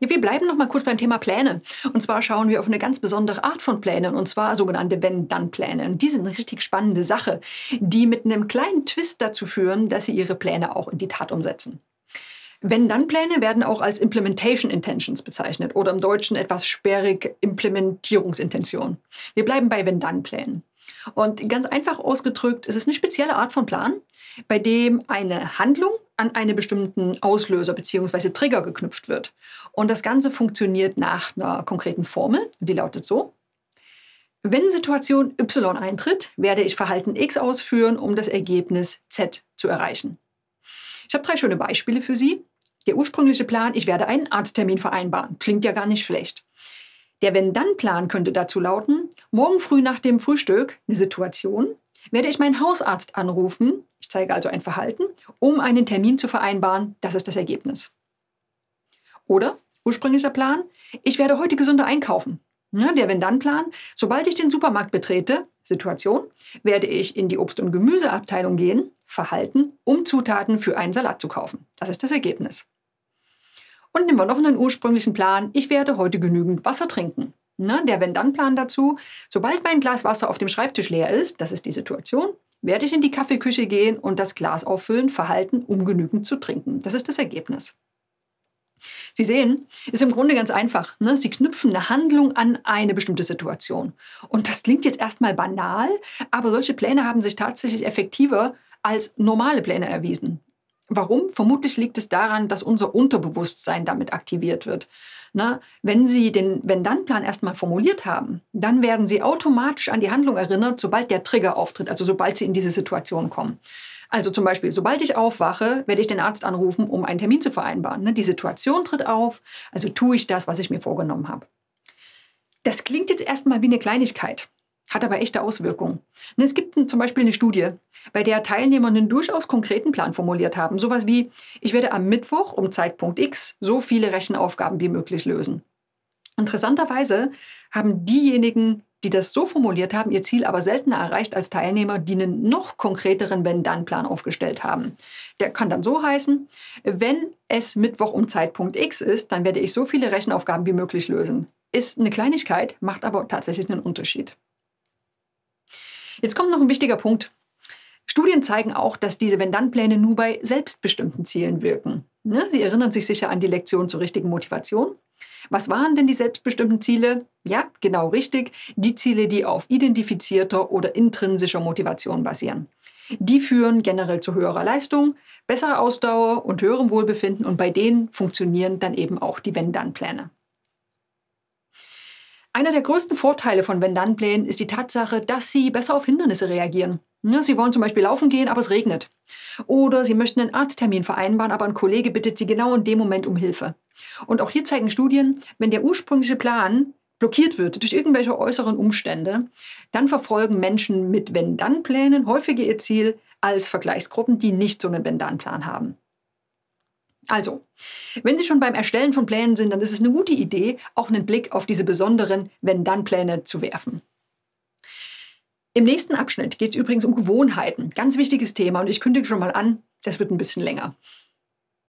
Ja, wir bleiben noch mal kurz beim Thema Pläne. Und zwar schauen wir auf eine ganz besondere Art von Plänen, und zwar sogenannte Wenn-Dann-Pläne. Und die sind eine richtig spannende Sache, die mit einem kleinen Twist dazu führen, dass Sie Ihre Pläne auch in die Tat umsetzen. Wenn-Dann-Pläne werden auch als Implementation Intentions bezeichnet oder im Deutschen etwas sperrig Implementierungsintention. Wir bleiben bei Wenn-Dann-Plänen. Und ganz einfach ausgedrückt, es ist eine spezielle Art von Plan, bei dem eine Handlung an einen bestimmten Auslöser bzw. Trigger geknüpft wird. Und das Ganze funktioniert nach einer konkreten Formel, die lautet so. Wenn Situation Y eintritt, werde ich Verhalten X ausführen, um das Ergebnis Z zu erreichen. Ich habe drei schöne Beispiele für Sie. Der ursprüngliche Plan, ich werde einen Arzttermin vereinbaren. Klingt ja gar nicht schlecht. Der Wenn-Dann-Plan könnte dazu lauten, morgen früh nach dem Frühstück, eine Situation, werde ich meinen Hausarzt anrufen, ich zeige also ein Verhalten, um einen Termin zu vereinbaren, das ist das Ergebnis. Oder, ursprünglicher Plan, ich werde heute gesünder einkaufen. Ja, der Wenn-Dann-Plan, sobald ich den Supermarkt betrete, Situation, werde ich in die Obst- und Gemüseabteilung gehen, Verhalten, um Zutaten für einen Salat zu kaufen. Das ist das Ergebnis. Und nehmen wir noch einen ursprünglichen Plan. Ich werde heute genügend Wasser trinken. Na, der Wenn-Dann-Plan dazu. Sobald mein Glas Wasser auf dem Schreibtisch leer ist, das ist die Situation, werde ich in die Kaffeeküche gehen und das Glas auffüllen, verhalten, um genügend zu trinken. Das ist das Ergebnis. Sie sehen, ist im Grunde ganz einfach. Ne? Sie knüpfen eine Handlung an eine bestimmte Situation. Und das klingt jetzt erstmal banal, aber solche Pläne haben sich tatsächlich effektiver als normale Pläne erwiesen. Warum? Vermutlich liegt es daran, dass unser Unterbewusstsein damit aktiviert wird. Na, wenn Sie den Wenn-Dann-Plan erstmal formuliert haben, dann werden Sie automatisch an die Handlung erinnert, sobald der Trigger auftritt, also sobald Sie in diese Situation kommen. Also zum Beispiel, sobald ich aufwache, werde ich den Arzt anrufen, um einen Termin zu vereinbaren. Ne, die Situation tritt auf, also tue ich das, was ich mir vorgenommen habe. Das klingt jetzt erstmal wie eine Kleinigkeit hat aber echte Auswirkungen. Es gibt zum Beispiel eine Studie, bei der Teilnehmer einen durchaus konkreten Plan formuliert haben. Sowas wie, ich werde am Mittwoch um Zeitpunkt X so viele Rechenaufgaben wie möglich lösen. Interessanterweise haben diejenigen, die das so formuliert haben, ihr Ziel aber seltener erreicht als Teilnehmer, die einen noch konkreteren Wenn-Dann-Plan aufgestellt haben. Der kann dann so heißen, wenn es Mittwoch um Zeitpunkt X ist, dann werde ich so viele Rechenaufgaben wie möglich lösen. Ist eine Kleinigkeit, macht aber tatsächlich einen Unterschied. Jetzt kommt noch ein wichtiger Punkt. Studien zeigen auch, dass diese Wenn-Dann-Pläne nur bei selbstbestimmten Zielen wirken. Ne? Sie erinnern sich sicher an die Lektion zur richtigen Motivation. Was waren denn die selbstbestimmten Ziele? Ja, genau richtig. Die Ziele, die auf identifizierter oder intrinsischer Motivation basieren. Die führen generell zu höherer Leistung, besserer Ausdauer und höherem Wohlbefinden und bei denen funktionieren dann eben auch die Wenn-Dann-Pläne. Einer der größten Vorteile von Wenn-Dann-Plänen ist die Tatsache, dass sie besser auf Hindernisse reagieren. Ja, sie wollen zum Beispiel laufen gehen, aber es regnet. Oder Sie möchten einen Arzttermin vereinbaren, aber ein Kollege bittet Sie genau in dem Moment um Hilfe. Und auch hier zeigen Studien, wenn der ursprüngliche Plan blockiert wird durch irgendwelche äußeren Umstände, dann verfolgen Menschen mit Wenn-Dann-Plänen häufiger ihr Ziel als Vergleichsgruppen, die nicht so einen Wenn-Dann-Plan haben. Also, wenn Sie schon beim Erstellen von Plänen sind, dann ist es eine gute Idee, auch einen Blick auf diese besonderen Wenn-Dann-Pläne zu werfen. Im nächsten Abschnitt geht es übrigens um Gewohnheiten. Ganz wichtiges Thema und ich kündige schon mal an, das wird ein bisschen länger.